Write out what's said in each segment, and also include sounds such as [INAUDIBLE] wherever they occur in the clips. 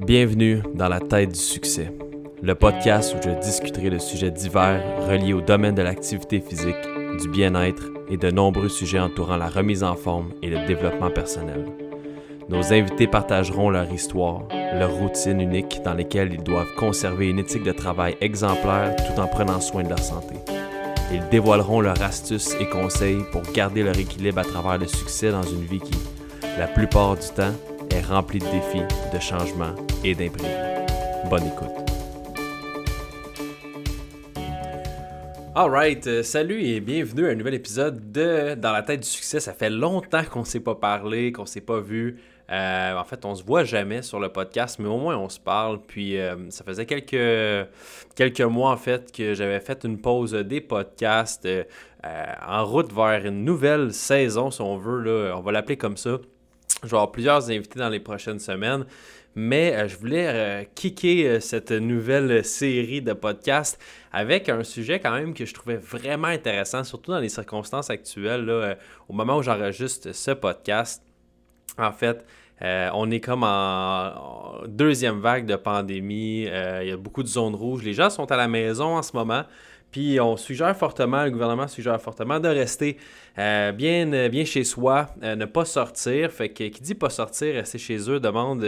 Bienvenue dans la tête du succès, le podcast où je discuterai de sujets divers reliés au domaine de l'activité physique, du bien-être et de nombreux sujets entourant la remise en forme et le développement personnel. Nos invités partageront leur histoire, leur routine unique dans lesquelles ils doivent conserver une éthique de travail exemplaire tout en prenant soin de leur santé. Ils dévoileront leurs astuces et conseils pour garder leur équilibre à travers le succès dans une vie qui, la plupart du temps, est remplie de défis, de changements et d'imprévus. Bonne écoute. Alright, euh, salut et bienvenue à un nouvel épisode de Dans la tête du succès. Ça fait longtemps qu'on ne s'est pas parlé, qu'on ne s'est pas vu. Euh, en fait, on se voit jamais sur le podcast, mais au moins on se parle. Puis euh, ça faisait quelques, quelques mois en fait que j'avais fait une pause des podcasts en route vers une nouvelle saison, si on veut. Là, on va l'appeler comme ça. Je vais avoir plusieurs invités dans les prochaines semaines. Mais euh, je voulais euh, kicker euh, cette nouvelle série de podcasts avec un sujet quand même que je trouvais vraiment intéressant, surtout dans les circonstances actuelles, là, au moment où j'enregistre ce podcast. En fait, on est comme en, deuxième vague de pandémie. il y a beaucoup de zones rouges. Les gens sont à la maison en ce moment. Puis on suggère fortement, le gouvernement suggère fortement de rester euh, bien, euh, bien chez soi, euh, ne pas sortir. Fait que qui dit pas sortir, rester chez eux demande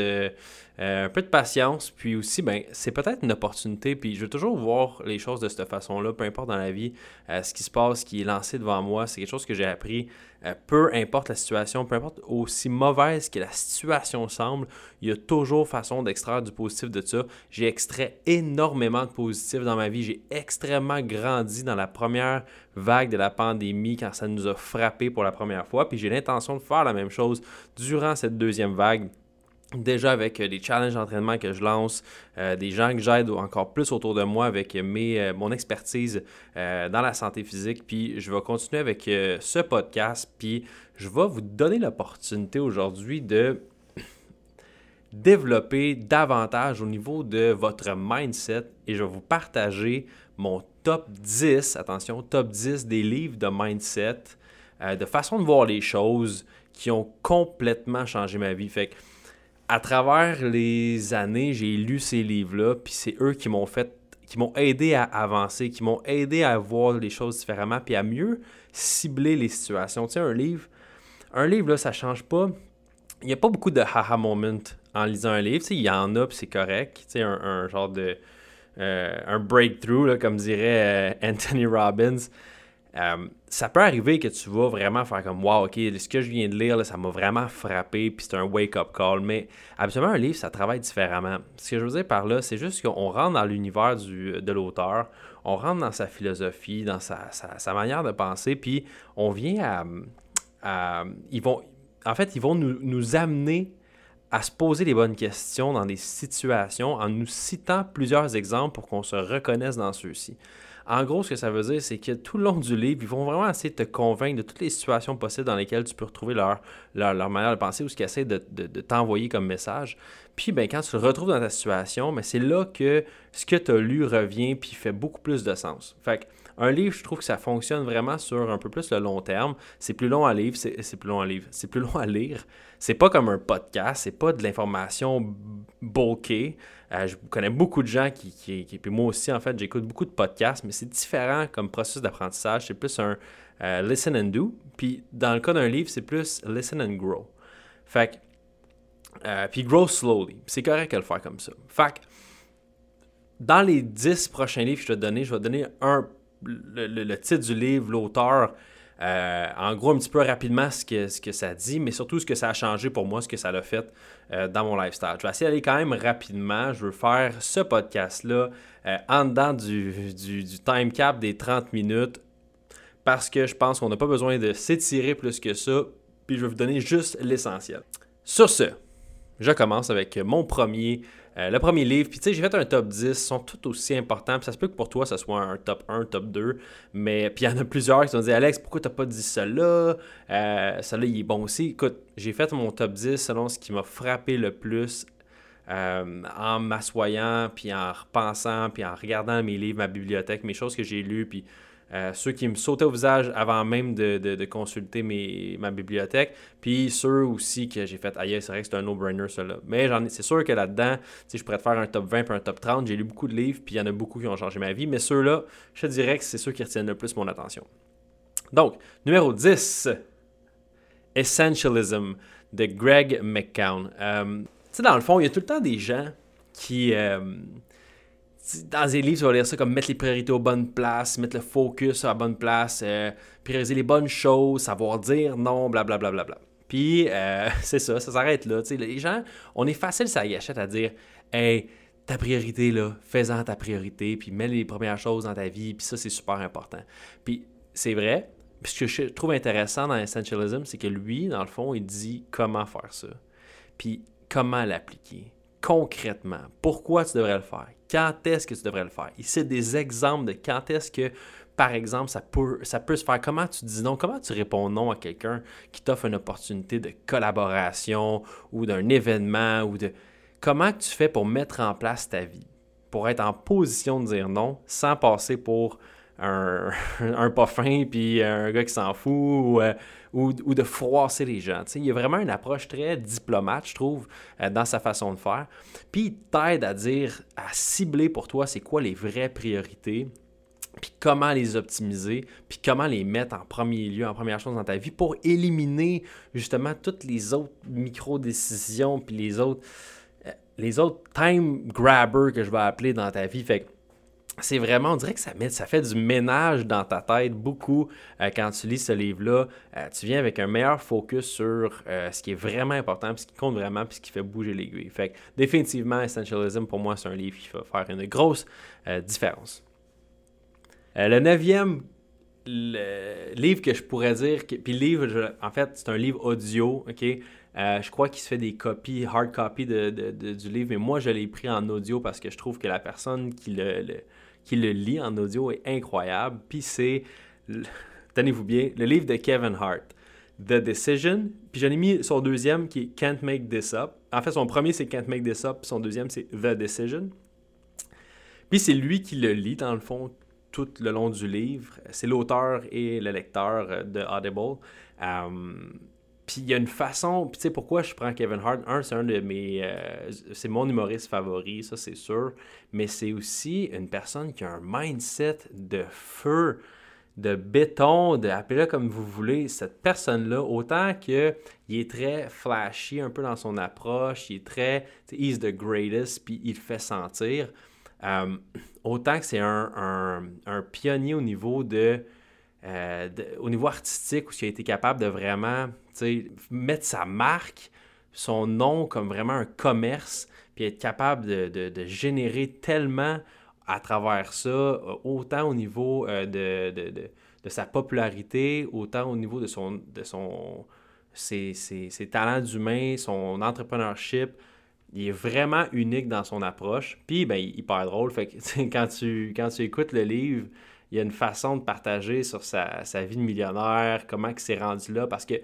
un peu de patience. Puis aussi, ben, c'est peut-être une opportunité. Puis je veux toujours voir les choses de cette façon-là, peu importe dans la vie, ce qui se passe, ce qui est lancé devant moi. C'est quelque chose que j'ai appris euh, peu importe la situation, peu importe aussi mauvaise que la situation semble, il y a toujours façon d'extraire du positif de ça. J'ai extrait énormément de positif dans ma vie. J'ai extrêmement grandi dans la première vague de la pandémie quand ça nous a frappé pour la première fois. Puis j'ai l'intention de faire la même chose durant cette deuxième vague déjà avec euh, des challenges d'entraînement que je lance, euh, des gens que j'aide encore plus autour de moi avec mes, euh, mon expertise dans la santé physique. Puis je vais continuer avec ce podcast. Puis je vais vous donner l'opportunité aujourd'hui de [CLEARS THROAT] développer davantage au niveau de votre mindset et je vais vous partager mon top 10, attention, top 10 des livres de mindset, de façon de voir les choses qui ont complètement changé ma vie. Fait que à travers les années, j'ai lu ces livres-là, puis c'est eux qui m'ont fait, qui m'ont aidé à avancer, qui m'ont aidé à voir les choses différemment, puis à mieux cibler les situations. Tu sais, un livre, un livre, là, ça change pas. Il n'y a pas beaucoup de haha moment en lisant un livre. Tu sais, il y en a, puis c'est correct. Tu sais, un, genre de. Euh, un breakthrough, comme dirait euh, Anthony Robbins. Euh, ça peut arriver que tu vas vraiment faire comme Wow, ok, ce que je viens de lire, ça m'a vraiment frappé, puis c'est un wake-up call. Mais absolument, un livre, ça travaille différemment. Ce que je veux dire par là, c'est juste qu'on rentre dans l'univers de l'auteur, on rentre dans sa philosophie, dans sa, manière de penser, puis on vient à. ils vont, en fait, ils vont nous, nous amener à se poser les bonnes questions dans des situations en nous citant plusieurs exemples pour qu'on se reconnaisse dans ceux-ci. En gros, ce que ça veut dire, c'est que tout le long du livre, ils vont vraiment essayer de te convaincre de toutes les situations possibles dans lesquelles tu peux retrouver leur, manière de penser ou ce qu'ils essaient de, t'envoyer comme message. Puis, ben, quand tu le retrouves dans ta situation, ben, c'est là que ce que tu as lu revient puis fait beaucoup plus de sens. Fait un livre, je trouve que ça fonctionne vraiment sur un peu plus le long terme. C'est plus long à lire, c'est plus long à lire, c'est plus long à lire. C'est pas comme un podcast, c'est pas de l'information bulkée. Euh, je connais beaucoup de gens qui, puis moi aussi en fait, j'écoute beaucoup de podcasts, mais c'est différent comme processus d'apprentissage. C'est plus un euh, listen and do. Puis dans le cas d'un livre, c'est plus listen and grow. Fait euh, puis grow slowly. C'est correct de le faire comme ça. Fait que, dans les 10 prochains livres que je vais te donner, je vais te donner un, le titre du livre, l'auteur, euh, en gros, un petit peu rapidement ce que, ce que ça dit, mais surtout ce que ça a changé pour moi, ce que ça a fait euh, dans mon lifestyle. Je vais essayer d'aller quand même rapidement. Je veux faire ce podcast-là euh, en dedans du, du, time cap des 30 minutes parce que je pense qu'on n'a pas besoin de s'étirer plus que ça. Puis je vais vous donner juste l'essentiel. Sur ce, je commence avec mon premier euh, le premier livre, puis tu sais, j'ai fait un top 10, sont tout aussi importants. Puis ça se peut que pour toi, ça soit un top 1, top 2. Mais puis il y en a plusieurs qui ont dit Alex, pourquoi t'as pas dit cela? Euh, Celui-là, il est bon aussi. Écoute, j'ai fait mon top 10 selon ce qui m'a frappé le plus euh, en m'assoyant, puis en repensant, puis en regardant mes livres, ma bibliothèque, mes choses que j'ai lues, puis Euh, ceux qui me sautaient au visage avant même de, consulter ma bibliothèque. Puis ceux aussi que j'ai fait, aïe, c'est vrai que c'est un no-brainer, ceux-là. Mais c'est sûr que là-dedans, je pourrais te faire un top 20 puis un top 30. J'ai lu beaucoup de livres, puis il y en a beaucoup qui ont changé ma vie. Mais ceux-là, je te dirais que c'est ceux qui retiennent le plus mon attention. Donc, numéro 10, Essentialism de Greg McCown. Euh, tu sais, dans le fond, il y a tout le temps des gens qui. Euh, dans des livres, tu vas lire ça comme mettre les priorités aux bonnes places, mettre le focus à la bonne place, euh, prioriser les bonnes choses, savoir dire non, blablabla. Bla, bla, bla. Puis, [LAUGHS] c'est ça, ça s'arrête là. les gens, on est facile, ça gâchette à dire Hey, ta priorité, là, fais-en ta priorité, puis mets les premières choses dans ta vie, puis ça, c'est super important. Puis, c'est vrai, puis ce que je trouve intéressant dans Essentialism, c'est que lui, dans le fond, il dit comment faire ça. Puis comment l'appliquer concrètement. Pourquoi tu devrais le faire? Quand est-ce que tu devrais le faire? Il cite des exemples de quand est-ce que, par exemple, ça peut, ça peut se faire. Comment tu dis non? Comment tu réponds non à quelqu'un qui t'offre une opportunité de collaboration ou d'un événement ou de... Comment tu fais pour mettre en place ta vie? Pour être en position de dire non sans passer pour un, [LAUGHS] un pas fin puis un gars qui s'en fout ou, euh, ou, de froisser les gens. il y a vraiment une approche très diplomate, je trouve, euh, dans sa façon de faire. Puis il t'aide à dire, à cibler pour toi c'est quoi les vraies priorités, puis comment les optimiser, puis comment les mettre en premier lieu, en première chose dans ta vie pour éliminer justement toutes les autres micro-décisions, puis les autres, euh, les autres time grabbers que je vais appeler dans ta vie. Fait c'est vraiment, on dirait que ça, fait du ménage dans ta tête beaucoup euh, quand tu lis ce livre-là. Euh, tu viens avec un meilleur focus sur euh, ce qui est vraiment important, puis ce qui compte vraiment, puis ce qui fait bouger l'aiguille. Fait que définitivement, Essentialism, pour moi, c'est un livre qui va faire une grosse différence. le neuvième livre que je pourrais dire, puis le livre, en fait, c'est un livre audio, OK? je crois qu'il se fait des copies, hard copy de, du livre, mais moi, je l'ai pris en audio parce que je trouve que la personne qui le qui le lit en audio est incroyable. Puis c'est, [LAUGHS] tenez-vous bien, le livre de Kevin Hart, The Decision. Puis j'en ai mis son deuxième qui est Can't Make This Up. En fait, son premier c'est Can't Make This Up, puis son deuxième c'est The Decision. Puis c'est lui qui le lit dans le fond tout le long du livre. C'est l'auteur et le lecteur de Audible. Euh, puis il y a une façon, tu sais pourquoi je prends Kevin Hart, un c'est un de mes euh, c'est mon humoriste favori, ça c'est sûr, mais c'est aussi une personne qui a un mindset de feu, de béton, de appelez-le comme vous voulez, cette personne-là, autant que il est très flashy un peu dans son approche, il est très, he's the greatest, puis il fait sentir, euh, autant que c'est un, un, pionnier au niveau de euh, au niveau artistique, où il a été capable de vraiment mettre sa marque, son nom comme vraiment un commerce, puis être capable de, générer tellement à travers ça, euh, autant au niveau euh, de, sa popularité, autant au niveau de son, de son ses, ses talents d'humain, son entrepreneurship. Il est vraiment unique dans son approche. Puis, ben, hyper drôle. Fait que, [LAUGHS] quand tu, quand tu écoutes le livre, il y a une façon de partager sur sa, vie de millionnaire, comment il s'est rendu là. Parce que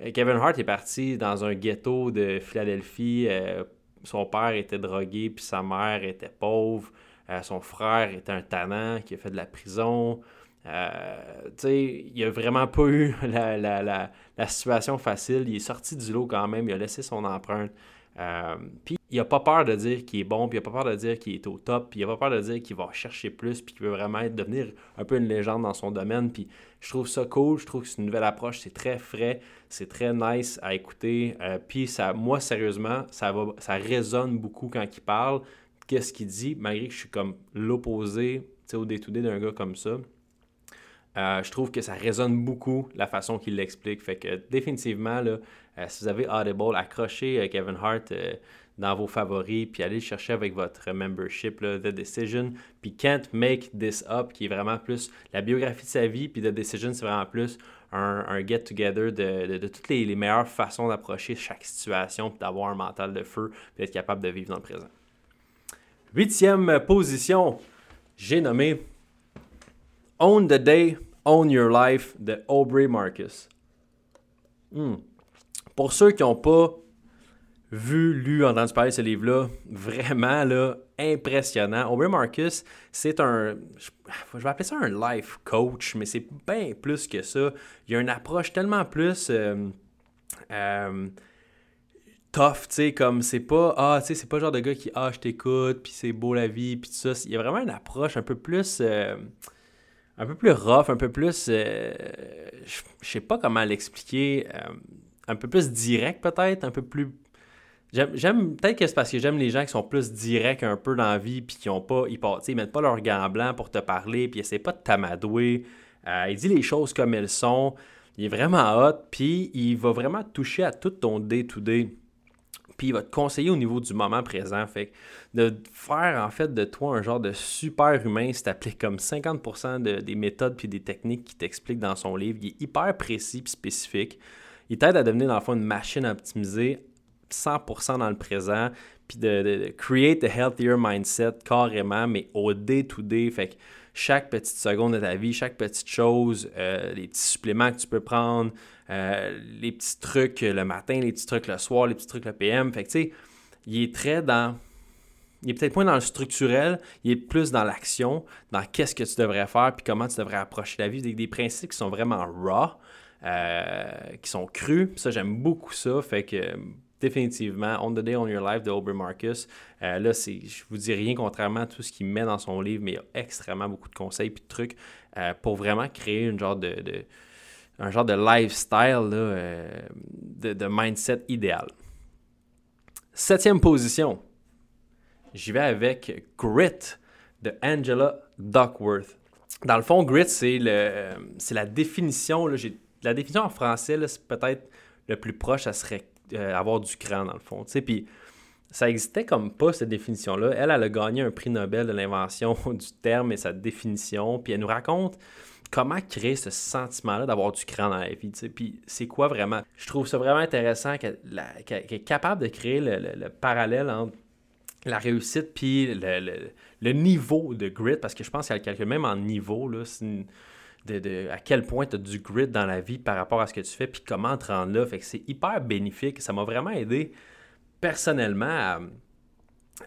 euh, Kevin Hart est parti dans un ghetto de Philadelphie. Euh, son père était drogué, puis sa mère était pauvre. Euh, son frère était un tannant qui a fait de la prison. il n'a vraiment pas eu [LAUGHS] la, la, situation facile. Il est sorti du lot quand même. Il a laissé son empreinte. Euh, puis il n'a pas peur de dire qu'il est bon, puis il n'a pas peur de dire qu'il est au top, puis il n'a pas peur de dire qu'il va chercher plus, puis qu'il veut vraiment être, devenir un peu une légende dans son domaine. Puis je trouve ça cool, je trouve que c'est une nouvelle approche, c'est très frais, c'est très nice à écouter. Euh, puis ça, moi, sérieusement, ça, va, ça résonne beaucoup quand il parle. Qu'est-ce qu'il dit, malgré que je suis comme l'opposé au day-to-day d'un gars comme ça. Euh, je trouve que ça résonne beaucoup la façon qu'il l'explique. Fait que définitivement, là, euh, si vous avez Audible, accrochez Kevin Hart dans vos favoris, puis allez le chercher avec votre membership, The Decision, puis Can't Make This Up, qui est vraiment plus la biographie de sa vie, puis The Decision, c'est vraiment plus un, get-together de, toutes les, les, meilleures façons d'approcher chaque situation, puis d'avoir un mental de feu, puis d'être capable de vivre dans le présent. Huitième position, j'ai nommé Own the Day, Own Your Life de Aubrey Marcus. Hmm. Pour ceux qui n'ont pas vu, lu, entendu parler de ce livre-là. Vraiment, là, impressionnant. Aubrey Marcus, c'est un. Je vais appeler ça un life coach, mais c'est bien plus que ça. Il y a une approche tellement plus. Euh, euh, tough, tu sais, comme c'est pas, ah, tu sais, c'est pas le genre de gars qui, ah, je t'écoute, puis c'est beau la vie, puis tout ça. Il y a vraiment une approche un peu plus, euh, un peu plus rough, un peu plus, je sais pas comment l'expliquer, un peu plus direct peut-être, un peu plus J'aime, peut-être que c'est parce que j'aime les gens qui sont plus directs un peu dans la vie, puis qui ont pas, ils, ils mettent pas leur gants blanc pour te parler, puis ils pas de t'amadouer. Euh, il dit les choses comme elles sont. Il est vraiment hot, puis il va vraiment toucher à tout ton day-to-day. Puis il va te conseiller au niveau du moment présent. Fait de faire en fait de toi un genre de super humain, c'est appelé comme 50% des méthodes puis des techniques qu'il t'explique dans son livre. Il est hyper précis et spécifique. Il t'aide à devenir dans le fond une machine à optimiser 100% dans le présent, puis de, create a healthier mindset carrément, mais au day-to-day. Fait que chaque petite seconde de ta vie, chaque petite chose, euh, les petits suppléments que tu peux prendre, euh, les petits trucs le matin, les petits trucs le soir, les petits trucs le PM. Fait que tu sais, il est très dans. Il est peut-être moins dans le structurel, il est plus dans l'action, dans qu'est-ce que tu devrais faire, puis comment tu devrais approcher la vie, des, des principes qui sont vraiment raw, euh, qui sont crus. Ça, j'aime beaucoup ça. Fait que définitivement, On the Day on Your Life de Aubrey Marcus. Euh, là, c'est, je vous dis rien contrairement à tout ce qu'il met dans son livre, mais il y a extrêmement beaucoup de conseils et de trucs euh, pour vraiment créer une genre de, un genre de lifestyle, euh, de, mindset idéal. Septième position, j'y vais avec Grit de Angela Duckworth. Dans le fond, Grit, c'est, le, c'est la définition. Là, la définition en français, c'est peut-être le plus proche, ça serait euh, avoir du cran, dans le fond. Puis ça existait comme pas, cette définition-là. Elle, elle a gagné un prix Nobel de l'invention [LAUGHS] du terme et sa définition. Puis elle nous raconte comment créer ce sentiment-là d'avoir du cran dans la vie. Puis c'est quoi vraiment? Je trouve ça vraiment intéressant qu'elle est capable de créer le, parallèle entre la réussite puis le, niveau de grit, parce que je pense qu'elle calcule même en niveau. Là, de, à quel point tu as du grit dans la vie par rapport à ce que tu fais, puis comment te rendre là. Fait que c'est hyper bénéfique. Ça m'a vraiment aidé personnellement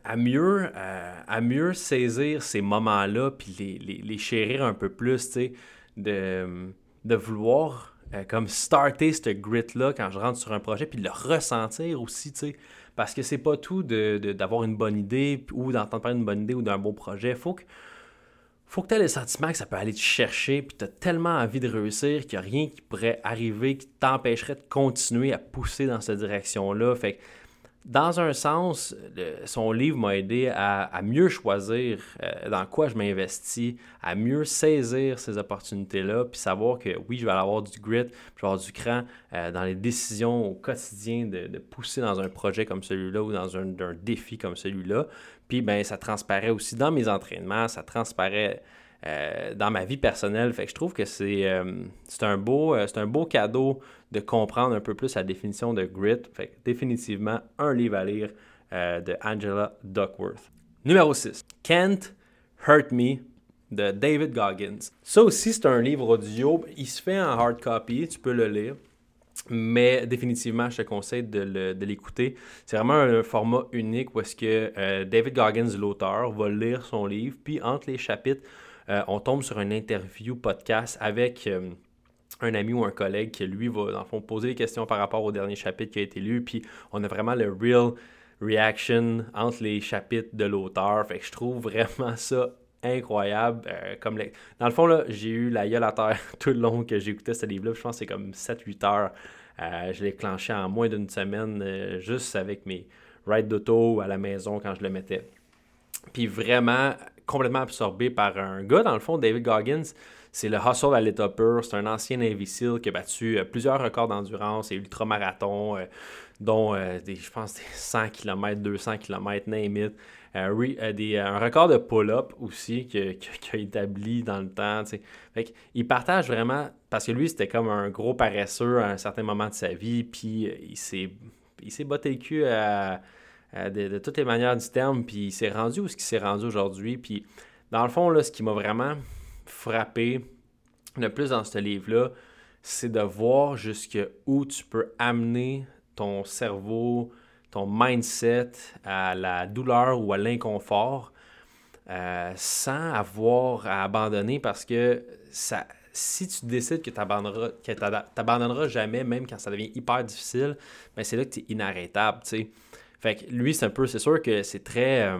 à, mieux, à, mieux saisir ces moments-là, puis les, chérir un peu plus, tu de, de vouloir euh, comme starter ce grit-là quand je rentre sur un projet, puis de le ressentir aussi, tu. Parce que c'est pas tout d'avoir une bonne idée ou d'entendre parler d'une bonne idée ou d'un beau projet. Faut que faut que tu aies le sentiment que ça peut aller te chercher, puis tu as tellement envie de réussir qu'il n'y a rien qui pourrait arriver qui t'empêcherait de continuer à pousser dans cette direction-là. Fait que dans un sens, son livre m'a aidé à, mieux choisir euh, dans quoi je m'investis, à mieux saisir ces opportunités-là, puis savoir que oui, je vais avoir du grit, je vais avoir du cran euh, dans les décisions au quotidien de, pousser dans un projet comme celui-là ou dans un, défi comme celui-là. Puis ben, ça transparaît aussi dans mes entraînements, ça transparaît euh, dans ma vie personnelle. Fait que je trouve que c'est un, beau, un beau cadeau de comprendre un peu plus la définition de grit. Fait que définitivement, un livre à lire de Angela Duckworth. Numéro 6. Can't Hurt Me de David Goggins. Ça aussi, c'est un livre audio. Il se fait en hard copy, tu peux le lire. Mais définitivement, je te conseille de l'écouter. C'est vraiment un, format unique où est-ce que David Goggins, l'auteur, va lire son livre, puis entre les chapitres, euh, on tombe sur une interview podcast avec euh, un ami ou un collègue qui, lui, va, dans le fond, poser des questions par rapport au dernier chapitre qui a été lu. Puis on a vraiment le real reaction entre les chapitres de l'auteur. Fait que je trouve vraiment ça incroyable. Euh, comme Dans le fond, là, j'ai eu la gueule à terre [LAUGHS] tout le long que écouté ce livre-là. Je pense que c'est comme 7-8 heures. je l'ai clenché en moins d'une semaine, juste avec mes rides d'auto à la maison quand je le mettais. Puis vraiment, complètement absorbé par un gars, dans le fond, David Goggins. C'est le hustle à l'état pur. C'est un ancien SEAL qui a battu euh, plusieurs records d'endurance et ultramarathons, euh, dont euh, des, je pense des 100 km, 200 km, name it. un record de pull-up aussi [LAUGHS] qu'il a établi dans le temps. Fait il partage vraiment, parce que lui, c'était comme un gros paresseux à un certain moment de sa vie, puis il s'est, il s'est botté le cul à de, toutes les manières du terme, puis il s'est rendu où ce qu'il s'est rendu aujourd'hui. Puis dans le fond, là, ce qui m'a vraiment frappé le plus dans ce livre-là, c'est de voir jusqu'où tu peux amener ton cerveau, ton mindset à la douleur ou à l'inconfort euh, sans avoir à abandonner parce que ça, si tu décides que tu n'abandonneras jamais, même quand ça devient hyper difficile, ben c'est là que tu es inarrêtable. Fait que lui, c'est un peu, c'est sûr que c'est très, euh,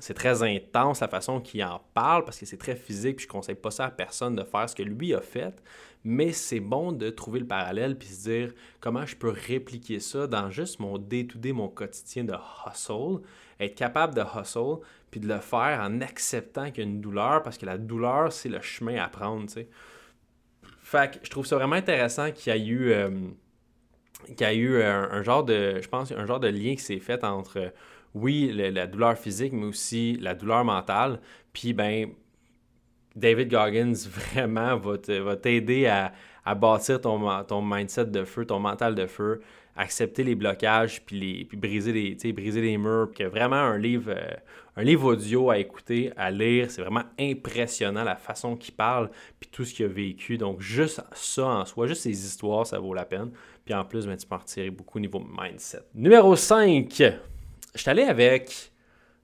c'est très intense la façon qu'il en parle parce que c'est très physique. Puis je conseille pas ça à personne de faire ce que lui a fait. Mais c'est bon de trouver le parallèle puis se dire comment je peux répliquer ça dans juste mon day-to-day, mon quotidien de hustle? Être capable de hustle puis de le faire en acceptant qu'il y a une douleur parce que la douleur, c'est le chemin à prendre. sais. Fait que je trouve ça vraiment intéressant qu'il y a eu. Euh, qu'il y a eu un, genre de, je pense, un genre de lien qui s'est fait entre, oui, la douleur physique, mais aussi la douleur mentale. Puis, ben, David Goggins [LAUGHS] vraiment va t'aider à, bâtir ton, ton mindset de feu, ton mental de feu, accepter les blocages, puis, les, puis briser, les, briser les murs. Puis vraiment un livre, euh, un livre audio à écouter, à lire. C'est vraiment impressionnant la façon qu'il parle, puis tout ce qu'il a vécu. Donc, juste ça en soi, juste ces histoires, ça vaut la peine. Puis en plus, ben, tu peux en retirer beaucoup au niveau mindset. Numéro 5, je suis allé avec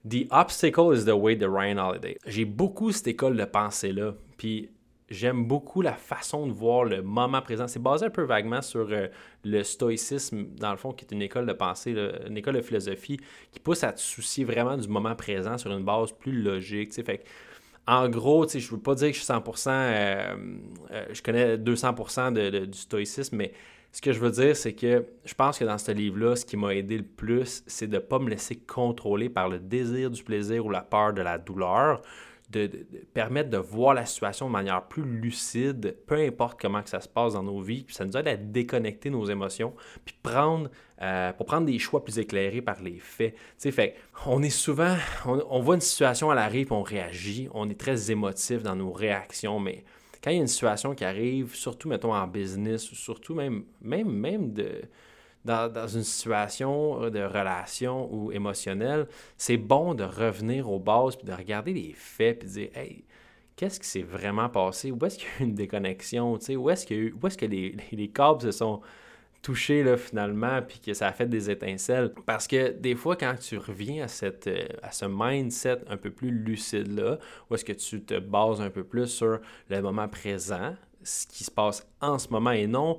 The Obstacle is the Way de Ryan Holiday. J'ai beaucoup cette école de pensée-là. Puis j'aime beaucoup la façon de voir le moment présent. C'est basé un peu vaguement sur euh, le stoïcisme, dans le fond, qui est une école de pensée, une école de philosophie qui pousse à te soucier vraiment du moment présent sur une base plus logique. Fait en gros, je ne veux pas dire que je suis 100%, euh, euh, je connais 200% du stoïcisme, mais ce que je veux dire, c'est que je pense que dans ce livre-là, ce qui m'a aidé le plus, c'est de ne pas me laisser contrôler par le désir du plaisir ou la peur de la douleur de, permettre de voir la situation de manière plus lucide, peu importe comment que ça se passe dans nos vies. Puis ça nous aide à déconnecter nos émotions, puis prendre, euh, pour prendre des choix plus éclairés par les faits. Tu fait on est souvent, on, voit une situation, elle arrive, on réagit, on est très émotif dans nos réactions, mais quand il y a une situation qui arrive, surtout, mettons, en business, ou surtout même, même, même de dans, une situation de relation ou émotionnelle, c'est bon de revenir aux bases, puis de regarder les faits, puis de dire, hey, qu'est-ce qui s'est vraiment passé? Où est-ce qu'il y a eu une déconnexion? Où est-ce, est-ce que les, les câbles se sont touchés là, finalement, puis que ça a fait des étincelles? Parce que des fois, quand tu reviens à, cette, à ce mindset un peu plus lucide-là, où est-ce que tu te bases un peu plus sur le moment présent, ce qui se passe en ce moment et non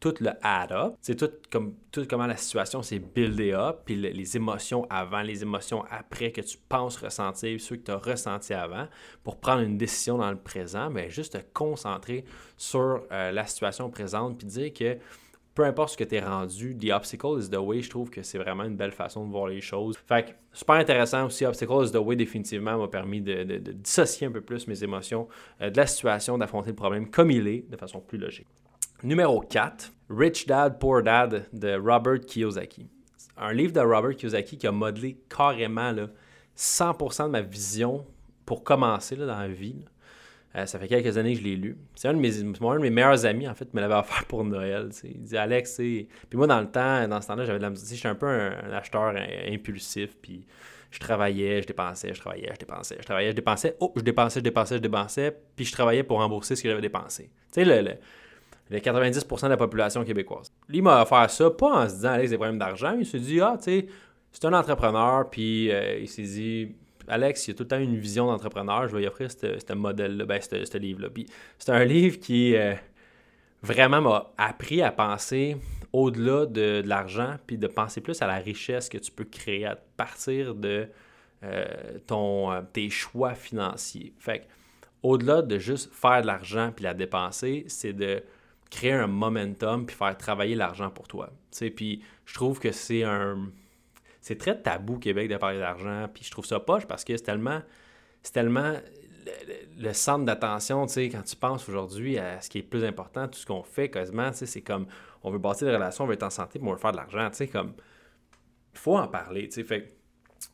tout le add-up. C'est tout, comme, tout comment la situation s'est buildée up, puis les émotions avant, les émotions après que tu penses ressentir, ceux que tu as ressentis avant, pour prendre une décision dans le présent, mais juste te concentrer sur euh, la situation présente, puis dire que peu importe ce que tu es rendu, the obstacle is the way, je trouve que c'est vraiment une belle façon de voir les choses. Fait que, super intéressant aussi, obstacle is the way, définitivement, m'a permis de, dissocier un peu plus mes émotions euh, de la situation, d'affronter le problème comme il est, de façon plus logique. Numéro 4, Rich Dad, Poor Dad de Robert Kiyosaki. Un livre de Robert Kiyosaki qui a modelé carrément là, 100% de ma vision pour commencer dans la vie. Euh, ça fait quelques années que je l'ai lu. C'est un, de mes, un de mes meilleurs amis, en fait, me l'avait [LAUGHS] offert pour Noël. Il dit Alex, c'est. Puis moi, dans le temps, dans ce temps-là, j'avais de la musique. J'étais un peu un, acheteur impulsif. Puis je travaillais, je dépensais, je travaillais, je dépensais, je travaillais, je dépensais. Oh, je dépensais, je dépensais, je dépensais. Puis je travaillais pour rembourser ce que j'avais dépensé. Tu sais, le les 90% de la population québécoise. Lui m'a offert ça, pas en se disant, Alex, des problèmes d'argent. Il s'est dit, ah, tu sais, c'est un entrepreneur, puis euh, il s'est dit, Alex, il a tout le temps une vision d'entrepreneur, je vais lui offrir ce modèle-là, ben, ce livre-là. Puis c'est un livre qui euh, vraiment m'a appris à penser au-delà de, l'argent, puis de penser plus à la richesse que tu peux créer à partir de euh, ton, tes choix financiers. Fait au-delà de juste faire de l'argent puis la dépenser, c'est de créer un momentum puis faire travailler l'argent pour toi. Puis je trouve que c'est un. C'est très tabou Québec de parler d'argent. Puis je trouve ça poche parce que c'est tellement. C'est tellement le, centre d'attention, tu sais, quand tu penses aujourd'hui à ce qui est le plus important, tout ce qu'on fait quasiment, tu sais, c'est comme on veut bâtir des relations, on veut être en santé, mais on veut faire de l'argent, tu sais, comme il faut en parler, tu fait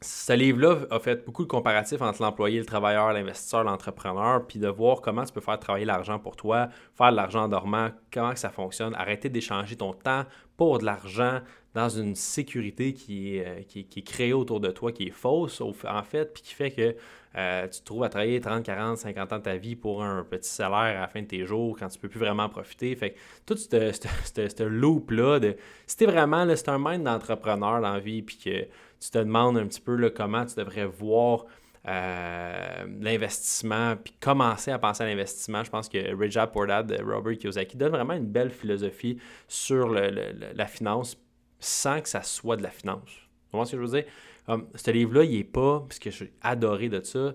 ce livre-là a fait beaucoup de comparatifs entre l'employé, le travailleur, l'investisseur, l'entrepreneur, puis de voir comment tu peux faire travailler l'argent pour toi, faire de l'argent en dormant, comment ça fonctionne, arrêter d'échanger ton temps pour de l'argent dans une sécurité qui est, euh, qui, est, créée autour de toi, qui est fausse en fait, puis qui fait que euh, tu te trouves à travailler 30, 40, 50 ans de ta vie pour un petit salaire à la fin de tes jours quand tu peux plus vraiment profiter. Fait que tout ce loop-là, de, si t'es vraiment, c'est un mind d'entrepreneur dans la vie, puis que tu te demandes un petit peu là, comment tu devrais voir euh, l'investissement, puis commencer à penser à l'investissement. Je pense que Richard Portad Robert Kiyosaki donne vraiment une belle philosophie sur la finance sans que ça soit de la finance. Tu vois ce que je veux dire? ce livre-là, il est pas, parce que j'ai adoré de ça,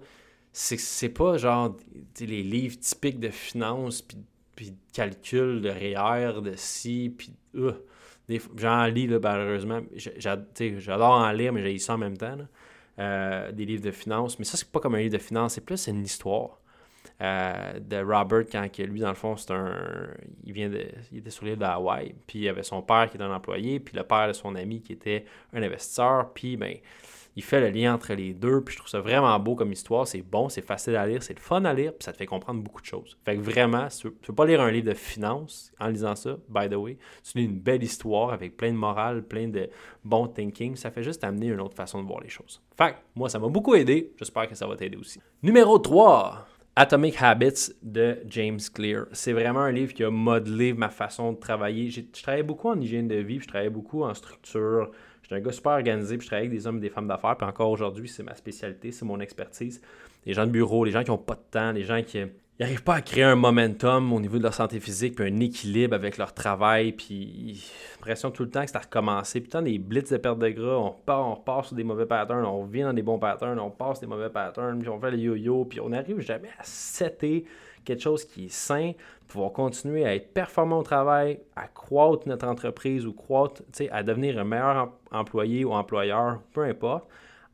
c'est pas genre les livres typiques de finance, puis, de calcul, de REER, de ci, puis uh, j'en lis là, malheureusement. J'adore en lire, mais j'ai ça en même temps. Euh, des livres de finance. Mais ça, c'est pas comme un livre de finance, c'est plus une histoire. Euh, de Robert quand lui, dans le fond, c'est un. Il vient. Il était sur l'île de Hawaï, puis il avait son père qui était un employé, puis le père de son ami qui était un investisseur, puis ben il fait le lien entre les deux, puis je trouve ça vraiment beau comme histoire, c'est bon, c'est facile à lire, c'est le fun à lire, puis ça te fait comprendre beaucoup de choses. Fait que vraiment, tu ne veux, pas lire un livre de finance en lisant ça, by the way, tu lis une belle histoire avec plein de morale, plein de bon thinking, ça fait juste amener une autre façon de voir les choses. Fait que moi, ça m'a beaucoup aidé, j'espère que ça va t'aider aussi. Numéro 3, Atomic Habits de James Clear. C'est vraiment un livre qui a modelé ma façon de travailler. Je travaillais beaucoup en hygiène de vie, je travaillais beaucoup en structure. J'étais un gars super organisé, puis je travaillais avec des hommes et des femmes d'affaires. Puis encore aujourd'hui, c'est ma spécialité, c'est mon expertise. Les gens de bureau, les gens qui n'ont pas de temps, les gens qui ils n'arrivent pas à créer un momentum au niveau de leur santé physique, puis un équilibre avec leur travail, puis l'impression tout le temps que c'est à recommencer. Puis tant des blitz de perte de gras, on part, on repart sur des mauvais patterns, on revient dans des bons patterns, on passe des mauvais patterns, puis on fait le yo-yo, puis on n'arrive jamais à setter quelque chose qui est sain, pouvoir continuer à être performant au travail, à croître notre entreprise ou croître, à devenir un meilleur employé ou employeur, peu importe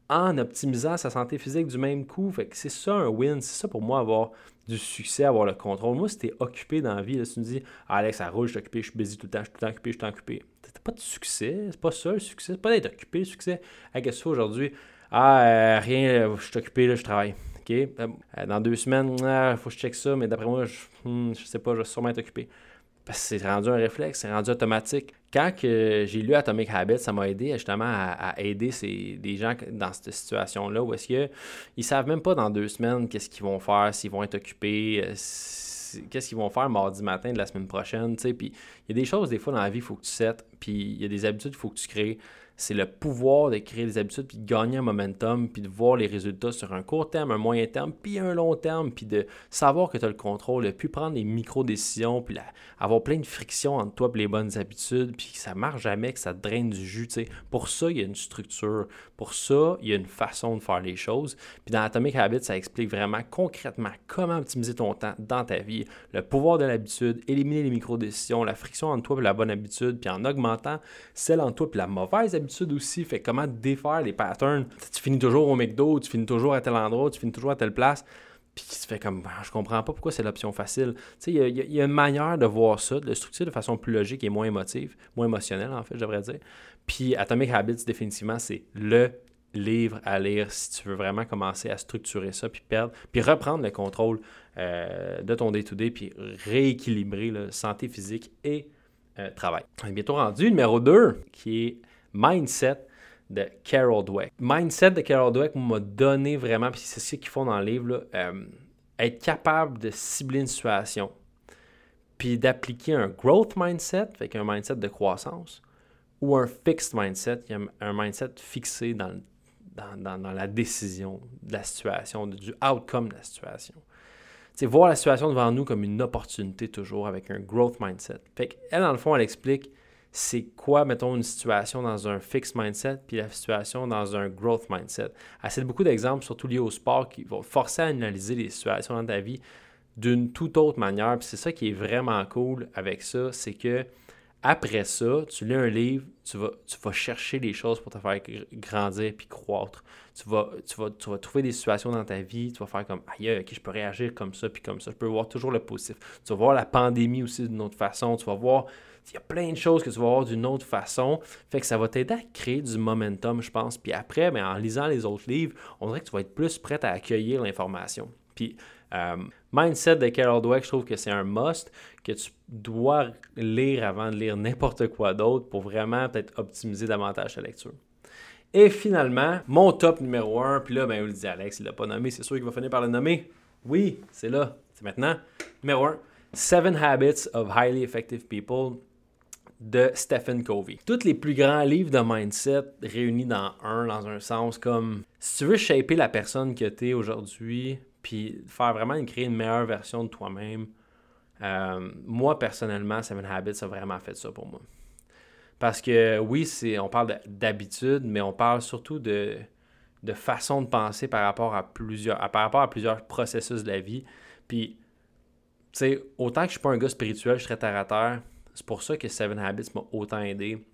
en optimisant sa santé physique du même coup. Fait que c'est ça un win, c'est ça pour moi avoir du succès, avoir le contrôle. Moi, si t'es occupé dans la vie, là, tu me dis ah, Alex, ça roule, je suis occupé, je suis busy tout le temps, je suis tout le temps occupé, je suis occupé. T'as pas de succès, c'est pas ça le succès, c'est pas d'être occupé le succès. Qu'est-ce que tu aujourd'hui? Ah, euh, rien, euh, je suis occupé, là, je travaille. Euh, dans deux semaines, il ah, faut que je check ça, mais d'après moi, je, hmm, je sais pas, je vais sûrement être occupé. Parce que c'est rendu un réflexe, c'est rendu automatique. Quand j'ai lu Atomic Habits, ça m'a aidé justement à, aider ces, des gens dans cette situation-là où est-ce qu'ils ne savent même pas dans deux semaines qu'est-ce qu'ils vont faire, s'ils vont être occupés, euh, qu'est-ce qu'ils vont faire mardi matin de la semaine prochaine. Puis il y a des choses, des fois, dans la vie, il faut que tu settes, puis il y a des habitudes, il faut que tu crées c'est le pouvoir de créer des habitudes, puis de gagner un momentum, puis de voir les résultats sur un court terme, un moyen terme, puis un long terme, puis de savoir que tu as le contrôle, puis prendre des micro-décisions, puis avoir plein de frictions entre toi et les bonnes habitudes, puis que ça marche jamais, que ça te draine du jus. Pour ça, il y a une structure. Pour ça, il y a une façon de faire les choses. Puis dans Atomic Habits, ça explique vraiment concrètement comment optimiser ton temps dans ta vie, le pouvoir de l'habitude, éliminer les micro-décisions, la friction entre toi et la bonne habitude, puis en augmentant celle entre toi et la mauvaise habitude aussi. Fait comment défaire les patterns? Tu finis toujours au McDo, tu finis toujours à tel endroit, tu finis toujours à telle place. Puis tu fais comme, je comprends pas pourquoi c'est l'option facile. Tu sais, il y, a une manière de voir ça, de le structurer de façon plus logique et moins émotive, moins émotionnelle en fait, je devrais dire. Puis Atomic Habits, définitivement, c'est le livre à lire si tu veux vraiment commencer à structurer ça, puis perdre, puis reprendre le contrôle euh, de ton day-to-day, puis rééquilibrer la santé physique et euh, travail. On est bientôt rendu numéro 2, qui est Mindset de Carol Dweck. Mindset de Carol Dweck m'a donné vraiment, puis c'est ce qu'ils font dans le livre, euh, être capable de cibler une situation, puis d'appliquer un growth mindset, avec un mindset de croissance, ou un fixed mindset, un mindset fixé dans, la décision de la situation, du outcome de la situation. C'est voir la situation devant nous comme une opportunité toujours avec un growth mindset. Fait elle, dans le fond, elle explique c'est quoi, mettons, une situation dans un fixed mindset, puis la situation dans un growth mindset. Elle beaucoup d'exemples, surtout liés au sport, qui vont forcer à analyser les situations dans ta vie d'une toute autre manière. Puis c'est ça qui est vraiment cool avec ça, c'est que après ça, tu lis un livre, tu vas, tu vas chercher les choses pour te faire grandir puis croître. Tu vas, tu, vas, tu vas trouver des situations dans ta vie, tu vas faire comme aïe, ok, je peux réagir comme ça puis comme ça. Je peux voir toujours le positif. Tu vas voir la pandémie aussi d'une autre façon. Tu vas voir il y a plein de choses que tu vas voir d'une autre façon. Fait que ça va t'aider à créer du momentum, je pense. Puis après, ben, en lisant les autres livres, on dirait que tu vas être plus prêt à accueillir l'information. Puis, euh, Mindset de Carol Dweck, je trouve que c'est un must que tu dois lire avant de lire n'importe quoi d'autre pour vraiment peut-être optimiser davantage ta lecture. Et finalement, mon top numéro 1, puis là, ben, vous le dit Alex, il l'a pas nommé, c'est sûr qu'il va finir par le nommer. Oui, c'est là, c'est maintenant. Numéro 1, Seven Habits of Highly Effective People de Stephen Covey. Tous les plus grands livres de mindset réunis dans un, dans un sens comme si tu veux shaper la personne que tu es aujourd'hui, puis faire vraiment créer une meilleure version de toi-même, euh, moi personnellement, Seven Habits a vraiment fait ça pour moi. Parce que oui, c'est, on parle d'habitude, mais on parle surtout de, de façon de penser par rapport à plusieurs, par rapport à plusieurs processus de la vie. Puis, tu sais, autant que je suis pas un gars spirituel, je suis très terre à terre, c'est pour ça que Seven Habits m'a autant aidé.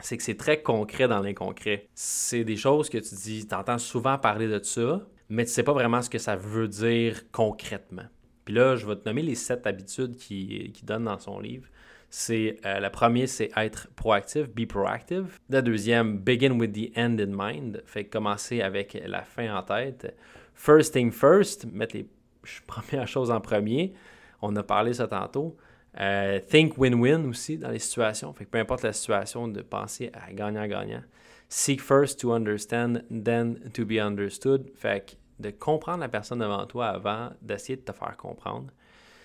C'est que c'est très concret dans l'inconcret. C'est des choses que tu dis, tu entends souvent parler de ça, mais tu sais pas vraiment ce que ça veut dire concrètement. Puis là, je vais te nommer les sept habitudes qu'il qui donne dans son livre. C'est euh, la première, c'est être proactif, be proactive. La deuxième, begin with the end in mind, fait commencer avec la fin en tête. First thing first, mettre les [LAUGHS] premières choses en premier. On a parlé ça tantôt. Euh, think win-win aussi dans les situations. Fait que peu importe la situation, de penser à gagnant-gagnant. Seek first to understand, then to be understood. Fait que de comprendre la personne devant toi avant d'essayer de te faire comprendre.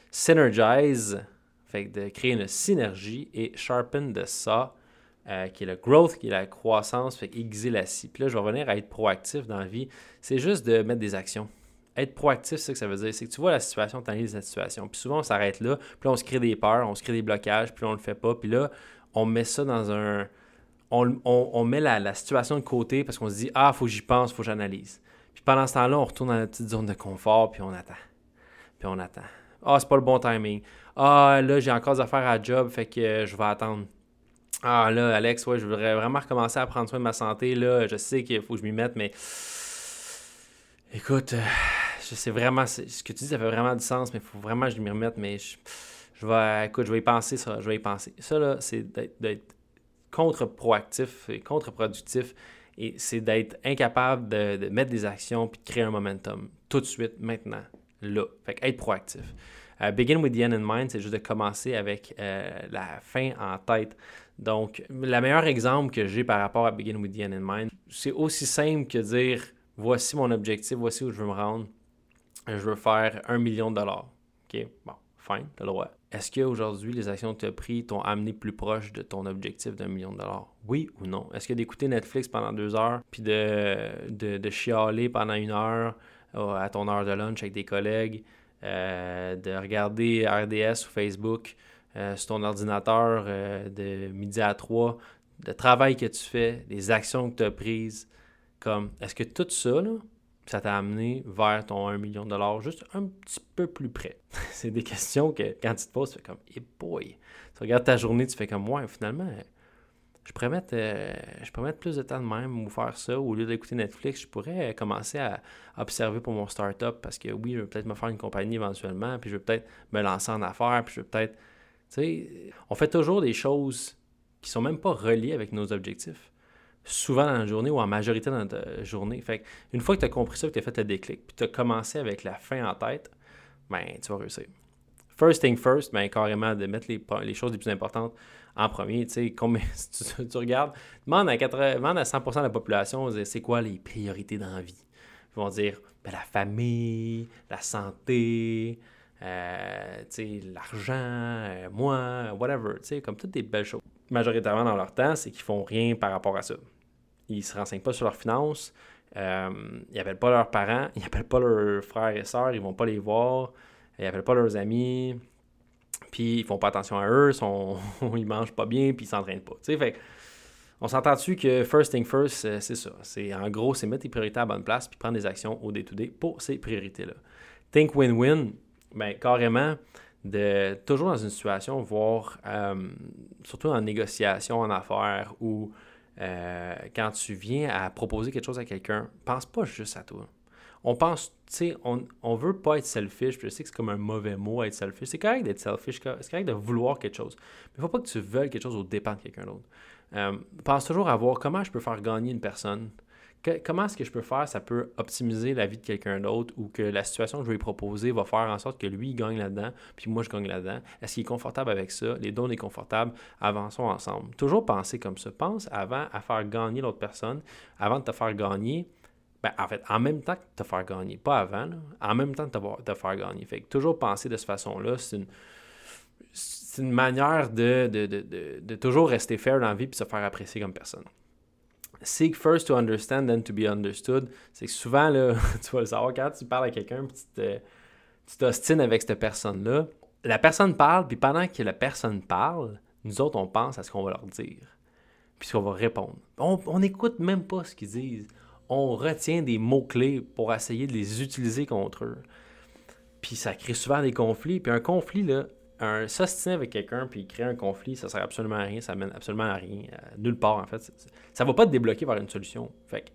Synergize, fait que de créer une synergie. Et sharpen de ça, euh, qui est le growth, qui est la croissance, fait aiguiser la scie. Puis là, je vais revenir à être proactif dans la vie. C'est juste de mettre des actions être proactif, c'est ce que ça veut dire. C'est que tu vois la situation, tu analyses la situation. Puis souvent, on s'arrête là. Puis là, on se crée des peurs, on se crée des blocages, puis là, on le fait pas. Puis là, on met ça dans un. On, met la, situation de côté parce qu'on se dit Ah, faut que j'y pense, faut que j'analyse. Puis pendant ce temps-là, on retourne dans notre petite zone de confort, puis on attend. Puis on attend. Ah, c'est pas le bon timing. Ah, là, j'ai encore des affaires à job, fait que je vais attendre. Ah, là, Alex, ouais, je voudrais vraiment recommencer à prendre soin de ma santé. Là, je sais qu'il faut que je m'y mette, mais. Écoute, euh, je sais vraiment, ce que tu dis, ça fait vraiment du sens, mais il faut vraiment que je m'y remette, mais je, vais, écoute, je vais y penser, ça, je vais y penser. Ça, là, c'est d'être contre-proactif et contre-productif, et c'est d'être incapable de, mettre des actions puis de créer un momentum tout de suite, maintenant, là. Fait être proactif. Euh, begin with the end in mind, c'est juste de commencer avec euh, la fin en tête. Donc, le meilleur exemple que j'ai par rapport à Begin with the end in mind, c'est aussi simple que dire voici mon objectif, voici où je veux me rendre je veux faire un million de dollars. OK, bon, fine, tu as le droit. Est-ce qu'aujourd'hui, les actions que tu as prises t'ont amené plus proche de ton objectif d'un million de dollars? Oui ou non? Est-ce que d'écouter Netflix pendant deux heures, puis de, de, chialer pendant une heure euh, à ton heure de lunch avec des collègues, euh, de regarder RDS ou Facebook euh, sur ton ordinateur de midi à trois, le travail que tu fais, les actions que tu as prises, comme, est-ce que tout ça, là, ça t'a amené vers ton 1 million de dollars juste un petit peu plus près? [LAUGHS] c'est des questions que quand tu te poses, tu fais comme, hey boy! Tu regardes ta journée, tu fais comme, ouais, finalement, je pourrais, mettre, euh, je pourrais mettre plus de temps de même ou faire ça. Au lieu d'écouter Netflix, je pourrais commencer à observer pour mon startup parce que oui, je vais peut-être me faire une compagnie éventuellement, puis je vais peut-être me lancer en affaires, puis je vais peut-être. Tu sais, on fait toujours des choses qui sont même pas reliées avec nos objectifs souvent dans la journée ou en majorité dans ta journée. Fait une fois que tu as compris ça, que tu as fait le déclic, puis tu as commencé avec la fin en tête, ben, tu vas réussir. First thing first, ben, carrément de mettre les, choses les plus importantes en premier. Tu sais, [LAUGHS] si tu, regardes, demande à, 80, à 100% de la population, c'est quoi les priorités dans la vie? Ils vont dire ben, la famille, la santé, euh, l'argent, euh, moi, whatever, comme toutes des belles choses. Majoritairement dans leur temps, c'est qu'ils font rien par rapport à ça ils ne se renseignent pas sur leurs finances, euh, ils n'appellent pas leurs parents, [LAUGHS] ils n'appellent pas leurs frères et sœurs, ils vont pas les voir, ils n'appellent pas leurs amis, puis ils font pas attention à eux, sont, [LAUGHS] ils mangent pas bien, puis ils s'entraînent pas. Fait, on s'entend dessus que first thing first, euh, c'est ça. C'est, en gros, c'est mettre tes priorités à la bonne place, puis prendre des actions au day-to-day pour ces priorités-là. Think win-win, ben, carrément, de toujours dans une situation, voire euh, surtout en négociation, en affaires, ou euh, quand tu viens à proposer quelque chose à quelqu'un, pense pas juste à toi. On pense, tu sais, on, on veut pas être selfish, je sais que c'est comme un mauvais mot être selfish. C'est correct d'être selfish, c'est correct de vouloir quelque chose. Mais il faut pas que tu veuilles quelque chose au dépend de quelqu'un d'autre. Euh, pense toujours à voir comment je peux faire gagner une personne, comment est-ce que je peux faire, ça peut optimiser la vie de quelqu'un d'autre ou que la situation que je vais lui proposer va faire en sorte que lui, il gagne là-dedans, puis moi, je gagne là-dedans? Est-ce qu'il est confortable avec ça? Les on est confortables, avançons ensemble. Toujours penser comme ça. Pense avant à faire gagner l'autre personne, avant de te faire gagner. Ben, en fait, en même temps que te faire gagner, pas avant, en même temps de te, faire gagner. Fait que toujours penser de cette façon-là, c'est une, une manière de, de, de, de, toujours rester fair dans la vie et se faire apprécier comme personne. Seek first to understand, then to be understood. C'est que souvent, là, [LAUGHS] tu vas le savoir, quand tu parles à quelqu'un, tu t'ostines avec cette personne-là, la personne parle, puis pendant que la personne parle, nous autres, on pense à ce qu'on va leur dire, puis ce qu'on va répondre. On n'écoute même pas ce qu'ils disent. On retient des mots-clés pour essayer de les utiliser contre eux. Puis ça crée souvent des conflits. Puis un conflit, là, un s'ostiner avec quelqu'un puis créer un conflit, ça sert absolument à rien, ça mène absolument à rien, nulle part en fait. Ça va pas te débloquer vers une solution. Fait que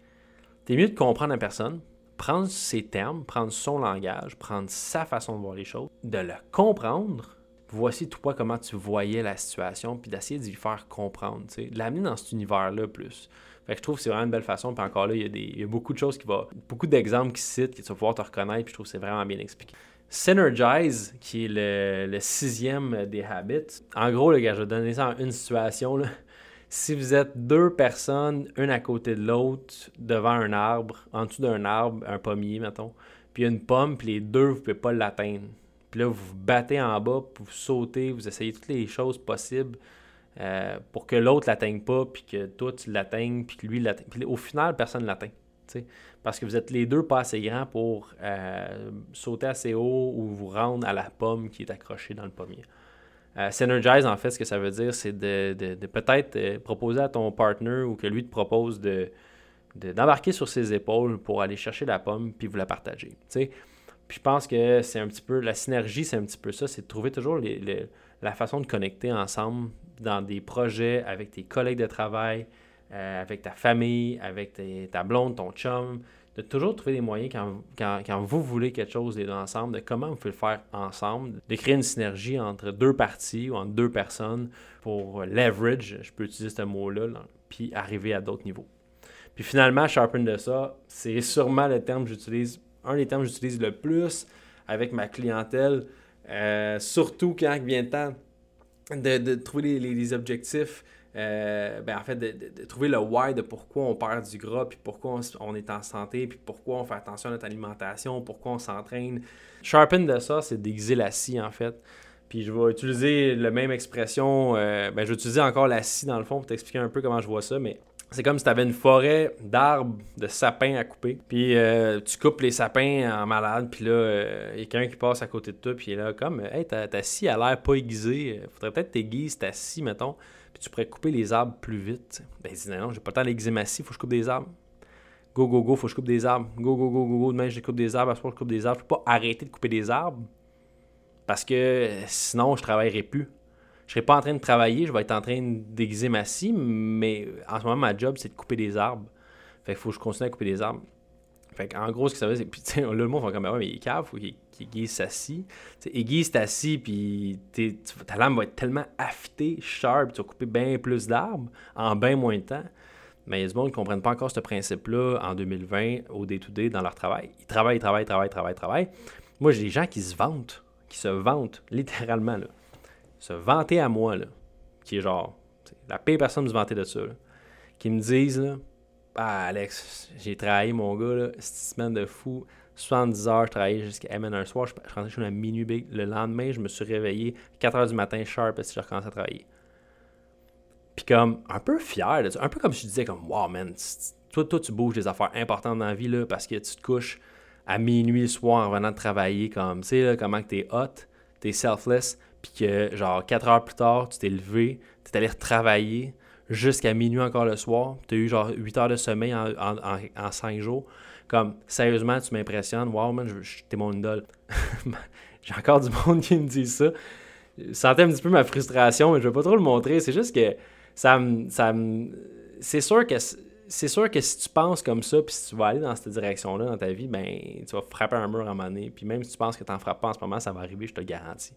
t'es mieux de comprendre la personne, prendre ses termes, prendre son langage, prendre sa façon de voir les choses, de le comprendre. Voici toi comment tu voyais la situation, puis d'essayer de lui faire comprendre, de l'amener dans cet univers-là plus. Fait que je trouve que c'est vraiment une belle façon. Puis encore là, il y, a des, il y a beaucoup de choses qui vont. Beaucoup d'exemples qui citent, que tu vas pouvoir te reconnaître. Puis je trouve que c'est vraiment bien expliqué. Synergize, qui est le, sixième des habits. En gros, le gars, je vais donner ça en une situation. Si vous êtes deux personnes, une à côté de l'autre, devant un arbre, en dessous d'un arbre, un pommier, mettons, puis une pomme, puis les deux, vous ne pouvez pas l'atteindre. Puis là, vous vous battez en bas, puis vous sautez, vous essayez toutes les choses possibles euh, pour que l'autre ne l'atteigne pas, puis que toi, tu l'atteignes, puis que lui l'atteigne. Puis au final, personne ne l'atteint parce que vous êtes les deux pas assez grands pour euh, sauter assez haut ou vous rendre à la pomme qui est accrochée dans le pommier. Euh, synergize, en fait, ce que ça veut dire, c'est de, peut-être euh, proposer à ton partner ou que lui te propose de, d'embarquer sur ses épaules pour aller chercher la pomme puis vous la partager. Puis je pense que c'est un petit peu, la synergie, c'est un petit peu ça, c'est de trouver toujours la façon de connecter ensemble dans des projets avec tes collègues de travail, avec ta famille, avec ta blonde, ton chum, de toujours trouver des moyens quand, vous voulez quelque chose les deux ensemble, de comment vous pouvez le faire ensemble, de créer une synergie entre deux parties ou entre deux personnes pour leverage, je peux utiliser ce mot-là, puis arriver à d'autres niveaux. Puis finalement, sharpen de ça, c'est sûrement le terme que j'utilise, un des termes que j'utilise le plus avec ma clientèle, euh, surtout quand il vient le temps de, trouver les objectifs euh, ben en fait, de, trouver le why de pourquoi on perd du gras, puis pourquoi on, est en santé, puis pourquoi on fait attention à notre alimentation, pourquoi on s'entraîne. Sharpen de ça, c'est déguiser la scie, en fait. Puis je vais utiliser la même expression, euh, ben, je vais utiliser encore la scie dans le fond pour t'expliquer un peu comment je vois ça, mais c'est comme si tu avais une forêt d'arbres, de sapins à couper. Puis euh, tu coupes les sapins en malade. Puis là, il y a quelqu'un qui passe à côté de toi. Puis il est là comme Hey, ta, ta scie a l'air pas aiguisée. Faudrait peut-être t'aiguiser ta scie, mettons tu pourrais couper les arbres plus vite. Ben, il dit non, j'ai pas le temps faut que je coupe des arbres. Go, go, go, faut que je coupe des arbres. Go, go, go, go, go, demain je coupe des arbres, à ce je coupe des arbres. Je peux pas arrêter de couper des arbres parce que sinon je travaillerai plus. Je serai pas en train de travailler, je vais être en train scie, mais en ce moment, ma job, c'est de couper des arbres. Fait qu'il faut que je continue à couper des arbres. Fait en gros, ce que ça veut dire, puis là, [LAUGHS] le mot, comme, ouais, mais il est cave, faut qu'il aiguise sa scie. aiguise ta scie, puis ta lame va être tellement affûtée, sharp, tu vas couper bien plus d'arbres en bien moins de temps. Mais il y a du monde qui ne comprennent pas encore ce principe-là en 2020 au day-to-day dans leur travail. Ils travaillent, ils travaillent, travaillent, travaillent, travaillent. Moi, j'ai des gens qui se vantent, qui se vantent, [LAUGHS] littéralement, là. Se vanter à moi, là, qui est genre, la pire personne me se vanter de ça, qui me disent, là, ah, Alex, j'ai travaillé, mon gars, là, cette semaine de fou. 70 heures, je travaillais jusqu'à MN un soir. Je, je rentrais chez à minuit big. Le lendemain, je me suis réveillé 4 heures du matin, sharp, parce que j'ai à travailler. Puis comme, un peu fier. Un peu comme je disais, comme, wow, man, toi, toi, tu bouges des affaires importantes dans la vie, là, parce que tu te couches à minuit le soir en venant de travailler, comme, tu sais, comment que t'es hot, t'es selfless, puis que, genre, 4 heures plus tard, tu t'es levé, t'es allé retravailler, jusqu'à minuit encore le soir. Tu as eu genre 8 heures de sommeil en, en, 5 jours. Comme, sérieusement, tu m'impressionnes. Wow, man, t'es mon idole. [LAUGHS] J'ai encore du monde qui me dit ça. Je sentais un petit peu ma frustration, mais je vais pas trop le montrer. C'est juste que ça me. Ça c'est sûr que. C'est sûr que si tu penses comme ça, puis si tu vas aller dans cette direction-là dans ta vie, ben tu vas frapper un mur à un moment donné. Puis même si tu penses que tu n'en frappes pas en ce moment, ça va arriver, je te le garantis.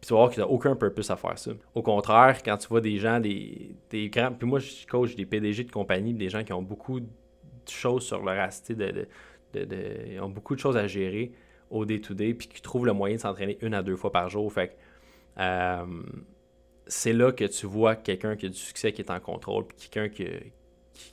Puis tu vas voir qu'il n'y a aucun purpose à faire ça. Au contraire, quand tu vois des gens, des, des grands. Puis moi, je coach des PDG de compagnie, des gens qui ont beaucoup choses sur leur acité, de, ils ont beaucoup de choses à gérer au day-to-day, puis qui trouvent le moyen de s'entraîner une à deux fois par jour. Fait euh, c'est là que tu vois quelqu'un qui a du succès, qui est en contrôle, puis quelqu'un qui,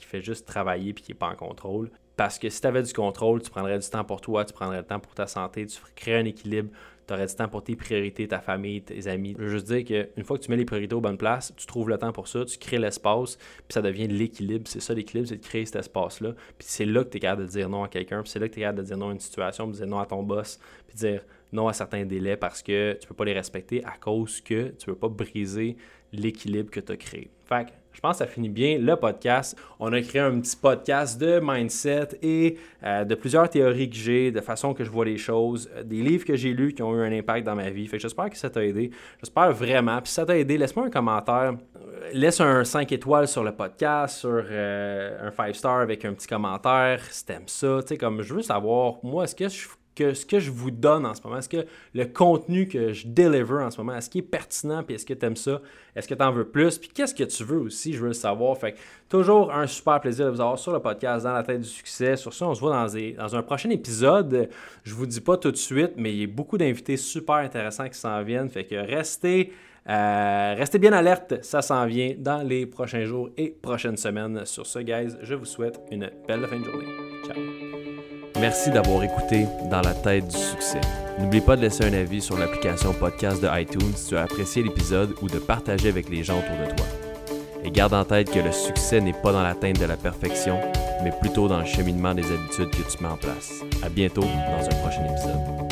fait juste travailler puis qui n'est pas en contrôle. Parce que si tu avais du contrôle, tu prendrais du temps pour toi, tu prendrais le temps pour ta santé, tu créerais un équilibre, aurais du temps pour tes priorités, ta famille, tes amis. Je veux juste dire qu'une fois que tu mets les priorités aux bonnes places, tu trouves le temps pour ça, tu crées l'espace, puis ça devient l'équilibre. C'est ça l'équilibre, c'est de créer cet espace-là. Puis c'est là que tu es capable de dire non à quelqu'un, puis c'est là que tu es capable de dire non à une situation, puis de dire non à ton boss, puis de dire non à certains délais parce que tu peux pas les respecter à cause que tu veux pas briser l'équilibre que tu as créé. Fait que je pense que ça finit bien le podcast. On a créé un petit podcast de mindset et euh, de plusieurs théories que j'ai, de façon que je vois les choses, euh, des livres que j'ai lus qui ont eu un impact dans ma vie. Fait que j'espère que ça t'a aidé. J'espère vraiment. Puis si ça t'a aidé, laisse-moi un commentaire. Euh, laisse un 5 étoiles sur le podcast, sur un 5 star avec un petit commentaire si t'aimes ça. Tu sais, comme je veux savoir, moi, est-ce que je ce que je vous donne en ce moment, est-ce que le contenu que je deliver en ce moment, est-ce qu'il est pertinent, puis est-ce que tu aimes ça, est-ce que tu en veux plus, puis qu'est-ce que tu veux aussi, je veux le savoir. Fait toujours un super plaisir de vous avoir sur le podcast dans la tête du succès. Sur ça, on se voit dans, dans un prochain épisode. Je vous dis pas tout de suite, mais il y a beaucoup d'invités super intéressants qui s'en viennent. Fait que restez. Euh, restez bien alerte, ça s'en vient dans les prochains jours et prochaines semaines. Sur ce, guys, je vous souhaite une belle fin de journée. Merci d'avoir écouté Dans la tête du succès. N'oublie pas de laisser un avis sur l'application podcast de iTunes si tu as apprécié l'épisode ou de partager avec les gens autour de toi. Et garde en tête que le succès n'est pas dans l'atteinte de la perfection, mais plutôt dans le cheminement des habitudes que tu mets en place. À bientôt dans un prochain épisode.